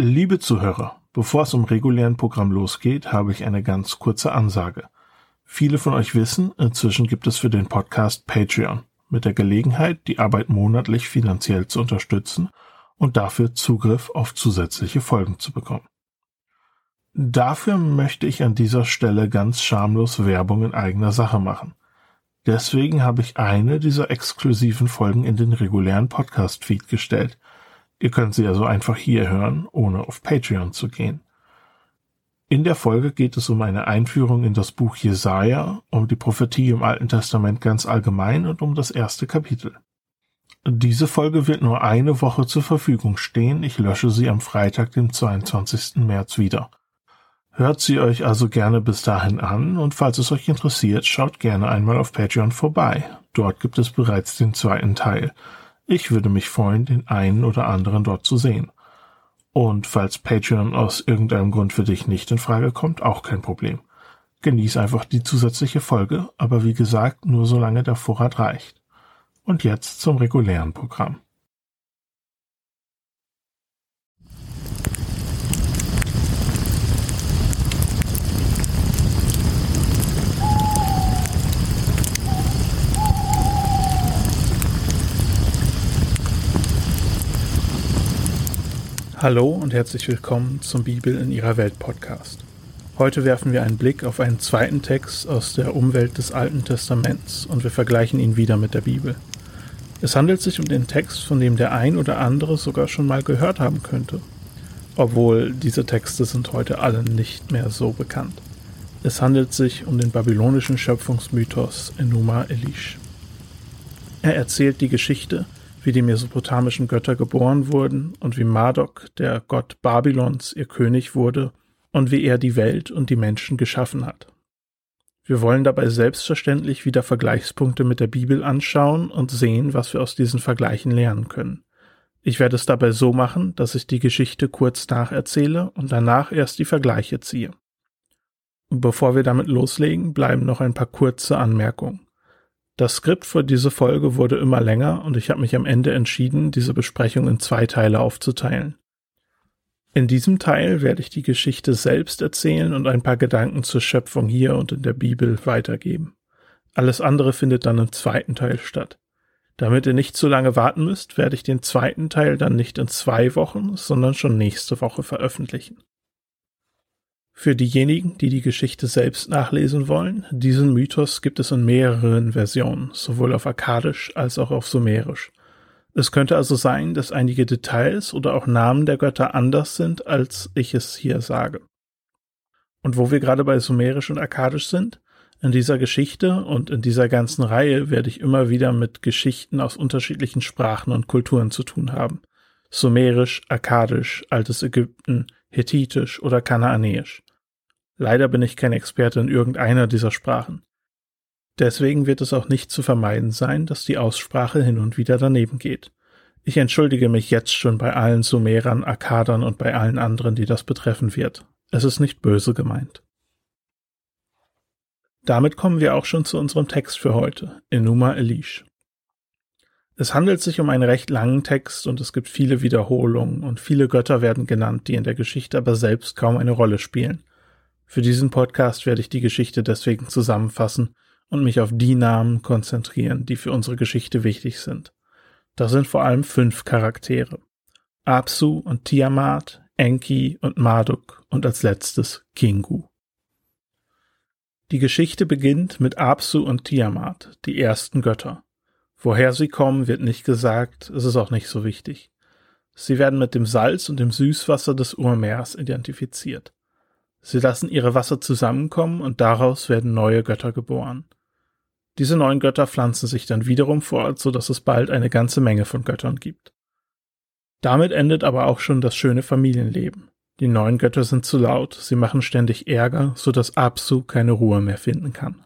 Liebe Zuhörer, bevor es im regulären Programm losgeht, habe ich eine ganz kurze Ansage. Viele von euch wissen, inzwischen gibt es für den Podcast Patreon, mit der Gelegenheit, die Arbeit monatlich finanziell zu unterstützen und dafür Zugriff auf zusätzliche Folgen zu bekommen. Dafür möchte ich an dieser Stelle ganz schamlos Werbung in eigener Sache machen. Deswegen habe ich eine dieser exklusiven Folgen in den regulären Podcast-Feed gestellt. Ihr könnt sie also einfach hier hören, ohne auf Patreon zu gehen. In der Folge geht es um eine Einführung in das Buch Jesaja, um die Prophetie im Alten Testament ganz allgemein und um das erste Kapitel. Diese Folge wird nur eine Woche zur Verfügung stehen. Ich lösche sie am Freitag, dem 22. März wieder. Hört sie euch also gerne bis dahin an und falls es euch interessiert, schaut gerne einmal auf Patreon vorbei. Dort gibt es bereits den zweiten Teil. Ich würde mich freuen, den einen oder anderen dort zu sehen. Und falls Patreon aus irgendeinem Grund für dich nicht in Frage kommt, auch kein Problem. Genieß einfach die zusätzliche Folge, aber wie gesagt, nur solange der Vorrat reicht. Und jetzt zum regulären Programm. Hallo und herzlich willkommen zum Bibel in ihrer Welt Podcast. Heute werfen wir einen Blick auf einen zweiten Text aus der Umwelt des Alten Testaments und wir vergleichen ihn wieder mit der Bibel. Es handelt sich um den Text, von dem der ein oder andere sogar schon mal gehört haben könnte, obwohl diese Texte sind heute alle nicht mehr so bekannt. Es handelt sich um den babylonischen Schöpfungsmythos Enuma Elish. Er erzählt die Geschichte, wie die mesopotamischen Götter geboren wurden und wie Marduk, der Gott Babylons, ihr König wurde und wie er die Welt und die Menschen geschaffen hat. Wir wollen dabei selbstverständlich wieder Vergleichspunkte mit der Bibel anschauen und sehen, was wir aus diesen Vergleichen lernen können. Ich werde es dabei so machen, dass ich die Geschichte kurz nacherzähle und danach erst die Vergleiche ziehe. Bevor wir damit loslegen, bleiben noch ein paar kurze Anmerkungen. Das Skript für diese Folge wurde immer länger und ich habe mich am Ende entschieden, diese Besprechung in zwei Teile aufzuteilen. In diesem Teil werde ich die Geschichte selbst erzählen und ein paar Gedanken zur Schöpfung hier und in der Bibel weitergeben. Alles andere findet dann im zweiten Teil statt. Damit ihr nicht zu lange warten müsst, werde ich den zweiten Teil dann nicht in zwei Wochen, sondern schon nächste Woche veröffentlichen. Für diejenigen, die die Geschichte selbst nachlesen wollen, diesen Mythos gibt es in mehreren Versionen, sowohl auf Akkadisch als auch auf Sumerisch. Es könnte also sein, dass einige Details oder auch Namen der Götter anders sind, als ich es hier sage. Und wo wir gerade bei Sumerisch und Akkadisch sind, in dieser Geschichte und in dieser ganzen Reihe werde ich immer wieder mit Geschichten aus unterschiedlichen Sprachen und Kulturen zu tun haben. Sumerisch, Akkadisch, Altes Ägypten, Hethitisch oder Kanaanäisch. Leider bin ich kein Experte in irgendeiner dieser Sprachen. Deswegen wird es auch nicht zu vermeiden sein, dass die Aussprache hin und wieder daneben geht. Ich entschuldige mich jetzt schon bei allen Sumerern, Akkadern und bei allen anderen, die das betreffen wird. Es ist nicht böse gemeint. Damit kommen wir auch schon zu unserem Text für heute, Enuma Elish. Es handelt sich um einen recht langen Text und es gibt viele Wiederholungen und viele Götter werden genannt, die in der Geschichte aber selbst kaum eine Rolle spielen. Für diesen Podcast werde ich die Geschichte deswegen zusammenfassen und mich auf die Namen konzentrieren, die für unsere Geschichte wichtig sind. Das sind vor allem fünf Charaktere. Apsu und Tiamat, Enki und Marduk und als letztes Kingu. Die Geschichte beginnt mit Apsu und Tiamat, die ersten Götter. Woher sie kommen, wird nicht gesagt, es ist auch nicht so wichtig. Sie werden mit dem Salz und dem Süßwasser des Urmeers identifiziert. Sie lassen ihre Wasser zusammenkommen und daraus werden neue Götter geboren. Diese neuen Götter pflanzen sich dann wiederum fort, so dass es bald eine ganze Menge von Göttern gibt. Damit endet aber auch schon das schöne Familienleben. Die neuen Götter sind zu laut, sie machen ständig Ärger, so dass Absu keine Ruhe mehr finden kann.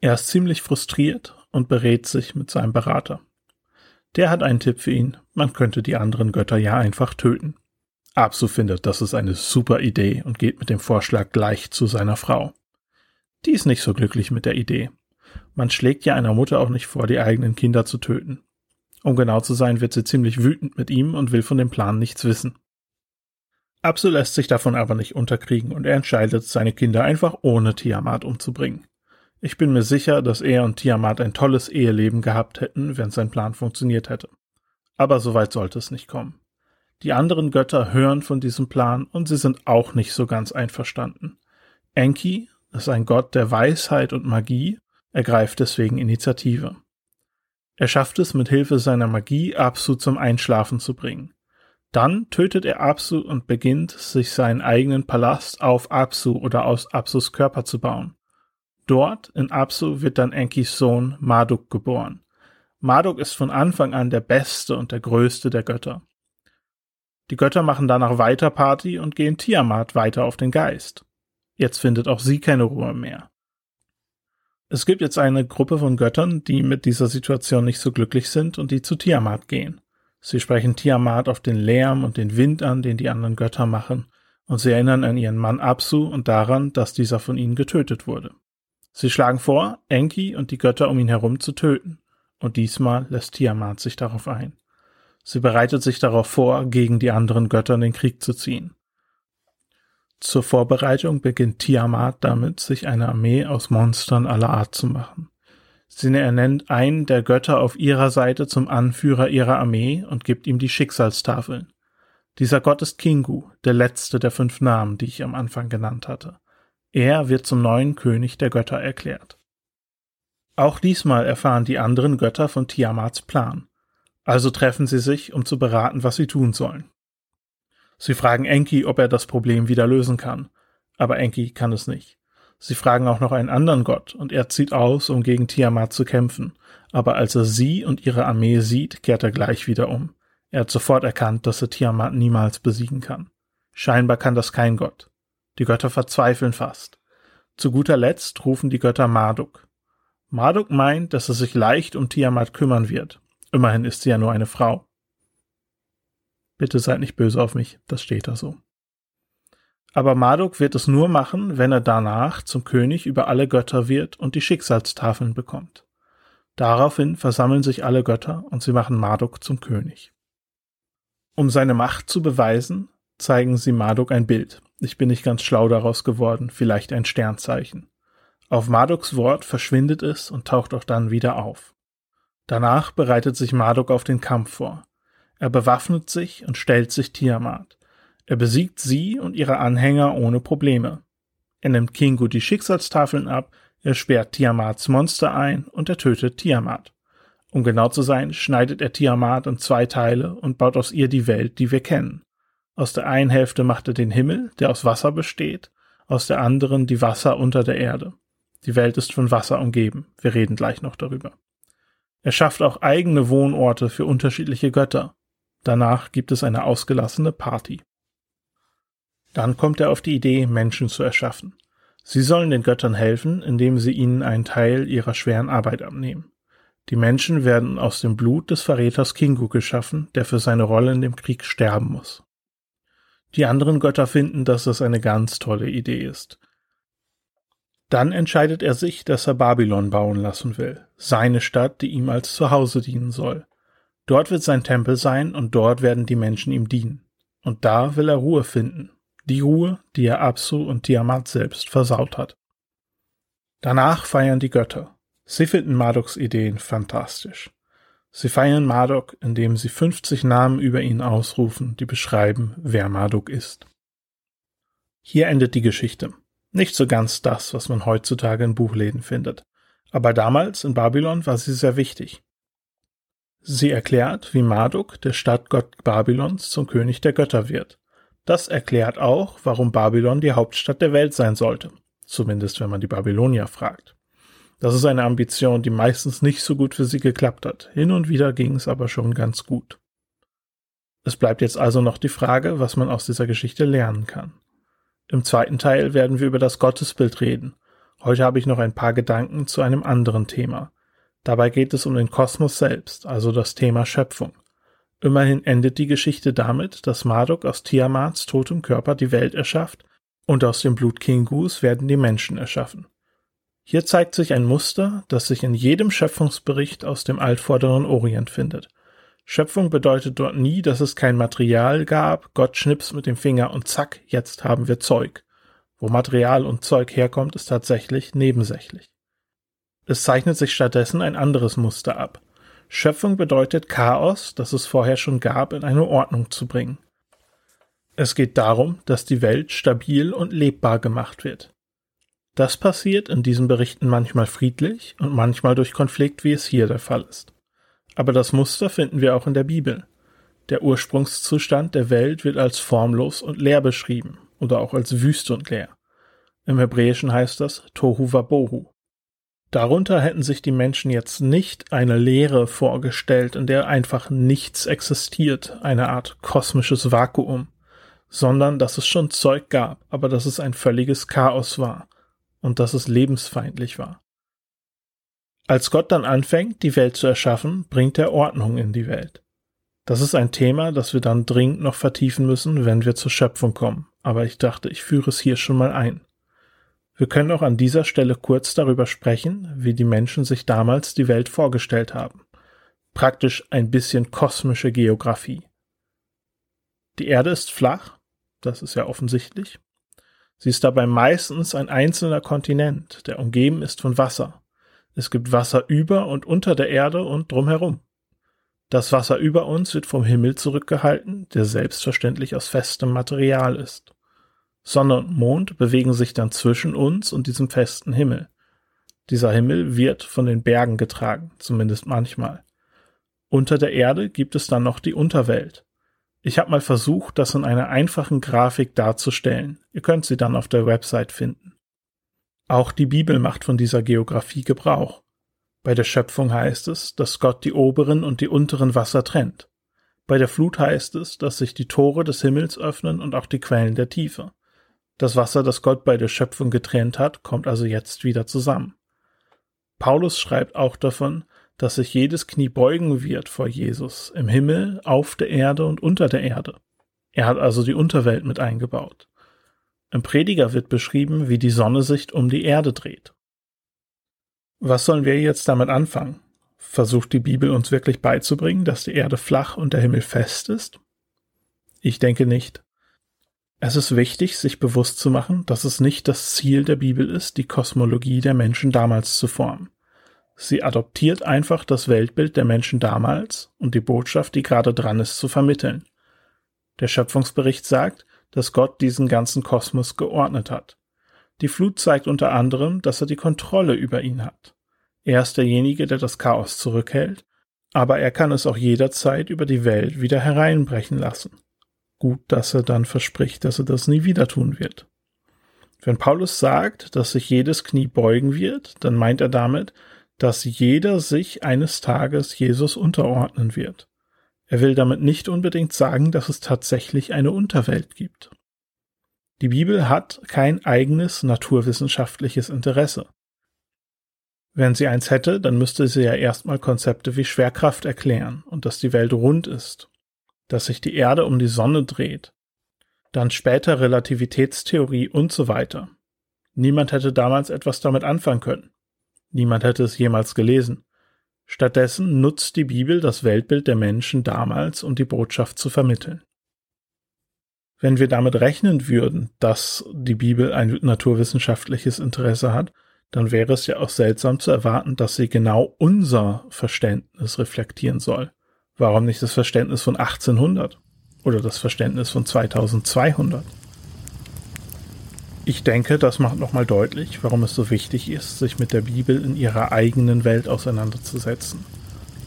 Er ist ziemlich frustriert und berät sich mit seinem Berater. Der hat einen Tipp für ihn, man könnte die anderen Götter ja einfach töten. Absu findet, das ist eine super Idee und geht mit dem Vorschlag gleich zu seiner Frau. Die ist nicht so glücklich mit der Idee. Man schlägt ja einer Mutter auch nicht vor, die eigenen Kinder zu töten. Um genau zu sein, wird sie ziemlich wütend mit ihm und will von dem Plan nichts wissen. Apsu lässt sich davon aber nicht unterkriegen und er entscheidet, seine Kinder einfach ohne Tiamat umzubringen. Ich bin mir sicher, dass er und Tiamat ein tolles Eheleben gehabt hätten, wenn sein Plan funktioniert hätte. Aber so weit sollte es nicht kommen. Die anderen Götter hören von diesem Plan und sie sind auch nicht so ganz einverstanden. Enki ist ein Gott der Weisheit und Magie, ergreift deswegen Initiative. Er schafft es mit Hilfe seiner Magie, Apsu zum Einschlafen zu bringen. Dann tötet er Apsu und beginnt, sich seinen eigenen Palast auf Apsu oder aus Apsus Körper zu bauen. Dort in Apsu wird dann Enkis Sohn Marduk geboren. Marduk ist von Anfang an der beste und der größte der Götter. Die Götter machen danach weiter Party und gehen Tiamat weiter auf den Geist. Jetzt findet auch sie keine Ruhe mehr. Es gibt jetzt eine Gruppe von Göttern, die mit dieser Situation nicht so glücklich sind und die zu Tiamat gehen. Sie sprechen Tiamat auf den Lärm und den Wind an, den die anderen Götter machen, und sie erinnern an ihren Mann Apsu und daran, dass dieser von ihnen getötet wurde. Sie schlagen vor, Enki und die Götter um ihn herum zu töten, und diesmal lässt Tiamat sich darauf ein. Sie bereitet sich darauf vor, gegen die anderen Götter in den Krieg zu ziehen. Zur Vorbereitung beginnt Tiamat damit, sich eine Armee aus Monstern aller Art zu machen. Sie ernennt einen der Götter auf ihrer Seite zum Anführer ihrer Armee und gibt ihm die Schicksalstafeln. Dieser Gott ist Kingu, der letzte der fünf Namen, die ich am Anfang genannt hatte. Er wird zum neuen König der Götter erklärt. Auch diesmal erfahren die anderen Götter von Tiamats Plan. Also treffen sie sich, um zu beraten, was sie tun sollen. Sie fragen Enki, ob er das Problem wieder lösen kann, aber Enki kann es nicht. Sie fragen auch noch einen anderen Gott, und er zieht aus, um gegen Tiamat zu kämpfen. Aber als er sie und ihre Armee sieht, kehrt er gleich wieder um. Er hat sofort erkannt, dass er Tiamat niemals besiegen kann. Scheinbar kann das kein Gott. Die Götter verzweifeln fast. Zu guter Letzt rufen die Götter Marduk. Marduk meint, dass er sich leicht um Tiamat kümmern wird. Immerhin ist sie ja nur eine Frau. Bitte seid nicht böse auf mich, das steht da so. Aber Marduk wird es nur machen, wenn er danach zum König über alle Götter wird und die Schicksalstafeln bekommt. Daraufhin versammeln sich alle Götter und sie machen Marduk zum König. Um seine Macht zu beweisen, zeigen sie Marduk ein Bild. Ich bin nicht ganz schlau daraus geworden, vielleicht ein Sternzeichen. Auf Marduks Wort verschwindet es und taucht auch dann wieder auf. Danach bereitet sich Marduk auf den Kampf vor. Er bewaffnet sich und stellt sich Tiamat. Er besiegt sie und ihre Anhänger ohne Probleme. Er nimmt Kingu die Schicksalstafeln ab, er sperrt Tiamats Monster ein und er tötet Tiamat. Um genau zu sein, schneidet er Tiamat in zwei Teile und baut aus ihr die Welt, die wir kennen. Aus der einen Hälfte macht er den Himmel, der aus Wasser besteht, aus der anderen die Wasser unter der Erde. Die Welt ist von Wasser umgeben, wir reden gleich noch darüber. Er schafft auch eigene Wohnorte für unterschiedliche Götter. Danach gibt es eine ausgelassene Party. Dann kommt er auf die Idee, Menschen zu erschaffen. Sie sollen den Göttern helfen, indem sie ihnen einen Teil ihrer schweren Arbeit abnehmen. Die Menschen werden aus dem Blut des Verräters Kingu geschaffen, der für seine Rolle in dem Krieg sterben muss. Die anderen Götter finden, dass das eine ganz tolle Idee ist. Dann entscheidet er sich, dass er Babylon bauen lassen will, seine Stadt, die ihm als Zuhause dienen soll. Dort wird sein Tempel sein und dort werden die Menschen ihm dienen. Und da will er Ruhe finden, die Ruhe, die er Apsu und Tiamat selbst versaut hat. Danach feiern die Götter. Sie finden Mardoks Ideen fantastisch. Sie feiern Marduk, indem sie 50 Namen über ihn ausrufen, die beschreiben, wer Marduk ist. Hier endet die Geschichte. Nicht so ganz das, was man heutzutage in Buchläden findet. Aber damals in Babylon war sie sehr wichtig. Sie erklärt, wie Marduk, der Stadtgott Babylons, zum König der Götter wird. Das erklärt auch, warum Babylon die Hauptstadt der Welt sein sollte, zumindest wenn man die Babylonier fragt. Das ist eine Ambition, die meistens nicht so gut für sie geklappt hat. Hin und wieder ging es aber schon ganz gut. Es bleibt jetzt also noch die Frage, was man aus dieser Geschichte lernen kann. Im zweiten Teil werden wir über das Gottesbild reden. Heute habe ich noch ein paar Gedanken zu einem anderen Thema. Dabei geht es um den Kosmos selbst, also das Thema Schöpfung. Immerhin endet die Geschichte damit, dass Marduk aus Tiamats totem Körper die Welt erschafft und aus dem Blut Kingus werden die Menschen erschaffen. Hier zeigt sich ein Muster, das sich in jedem Schöpfungsbericht aus dem altvorderen Orient findet. Schöpfung bedeutet dort nie, dass es kein Material gab, Gott schnips mit dem Finger und zack, jetzt haben wir Zeug. Wo Material und Zeug herkommt, ist tatsächlich nebensächlich. Es zeichnet sich stattdessen ein anderes Muster ab. Schöpfung bedeutet Chaos, das es vorher schon gab, in eine Ordnung zu bringen. Es geht darum, dass die Welt stabil und lebbar gemacht wird. Das passiert in diesen Berichten manchmal friedlich und manchmal durch Konflikt, wie es hier der Fall ist. Aber das Muster finden wir auch in der Bibel. Der Ursprungszustand der Welt wird als formlos und leer beschrieben oder auch als wüst und leer. Im Hebräischen heißt das Tohu Wabohu. Darunter hätten sich die Menschen jetzt nicht eine Leere vorgestellt, in der einfach nichts existiert, eine Art kosmisches Vakuum, sondern dass es schon Zeug gab, aber dass es ein völliges Chaos war und dass es lebensfeindlich war. Als Gott dann anfängt, die Welt zu erschaffen, bringt er Ordnung in die Welt. Das ist ein Thema, das wir dann dringend noch vertiefen müssen, wenn wir zur Schöpfung kommen, aber ich dachte, ich führe es hier schon mal ein. Wir können auch an dieser Stelle kurz darüber sprechen, wie die Menschen sich damals die Welt vorgestellt haben. Praktisch ein bisschen kosmische Geographie. Die Erde ist flach, das ist ja offensichtlich. Sie ist dabei meistens ein einzelner Kontinent, der umgeben ist von Wasser. Es gibt Wasser über und unter der Erde und drumherum. Das Wasser über uns wird vom Himmel zurückgehalten, der selbstverständlich aus festem Material ist. Sonne und Mond bewegen sich dann zwischen uns und diesem festen Himmel. Dieser Himmel wird von den Bergen getragen, zumindest manchmal. Unter der Erde gibt es dann noch die Unterwelt. Ich habe mal versucht, das in einer einfachen Grafik darzustellen. Ihr könnt sie dann auf der Website finden. Auch die Bibel macht von dieser Geographie Gebrauch. Bei der Schöpfung heißt es, dass Gott die oberen und die unteren Wasser trennt. Bei der Flut heißt es, dass sich die Tore des Himmels öffnen und auch die Quellen der Tiefe. Das Wasser, das Gott bei der Schöpfung getrennt hat, kommt also jetzt wieder zusammen. Paulus schreibt auch davon, dass sich jedes Knie beugen wird vor Jesus im Himmel, auf der Erde und unter der Erde. Er hat also die Unterwelt mit eingebaut. Im Prediger wird beschrieben, wie die Sonne sich um die Erde dreht. Was sollen wir jetzt damit anfangen? Versucht die Bibel uns wirklich beizubringen, dass die Erde flach und der Himmel fest ist? Ich denke nicht. Es ist wichtig, sich bewusst zu machen, dass es nicht das Ziel der Bibel ist, die Kosmologie der Menschen damals zu formen. Sie adoptiert einfach das Weltbild der Menschen damals und die Botschaft, die gerade dran ist, zu vermitteln. Der Schöpfungsbericht sagt, dass Gott diesen ganzen Kosmos geordnet hat. Die Flut zeigt unter anderem, dass er die Kontrolle über ihn hat. Er ist derjenige, der das Chaos zurückhält, aber er kann es auch jederzeit über die Welt wieder hereinbrechen lassen. Gut, dass er dann verspricht, dass er das nie wieder tun wird. Wenn Paulus sagt, dass sich jedes Knie beugen wird, dann meint er damit, dass jeder sich eines Tages Jesus unterordnen wird. Er will damit nicht unbedingt sagen, dass es tatsächlich eine Unterwelt gibt. Die Bibel hat kein eigenes naturwissenschaftliches Interesse. Wenn sie eins hätte, dann müsste sie ja erstmal Konzepte wie Schwerkraft erklären und dass die Welt rund ist, dass sich die Erde um die Sonne dreht, dann später Relativitätstheorie und so weiter. Niemand hätte damals etwas damit anfangen können. Niemand hätte es jemals gelesen. Stattdessen nutzt die Bibel das Weltbild der Menschen damals, um die Botschaft zu vermitteln. Wenn wir damit rechnen würden, dass die Bibel ein naturwissenschaftliches Interesse hat, dann wäre es ja auch seltsam zu erwarten, dass sie genau unser Verständnis reflektieren soll. Warum nicht das Verständnis von 1800 oder das Verständnis von 2200? Ich denke, das macht nochmal deutlich, warum es so wichtig ist, sich mit der Bibel in ihrer eigenen Welt auseinanderzusetzen.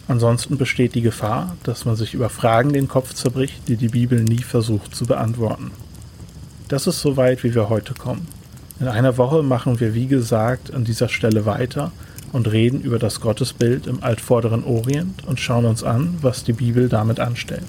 Ansonsten besteht die Gefahr, dass man sich über Fragen den Kopf zerbricht, die die Bibel nie versucht zu beantworten. Das ist so weit, wie wir heute kommen. In einer Woche machen wir, wie gesagt, an dieser Stelle weiter und reden über das Gottesbild im altvorderen Orient und schauen uns an, was die Bibel damit anstellt.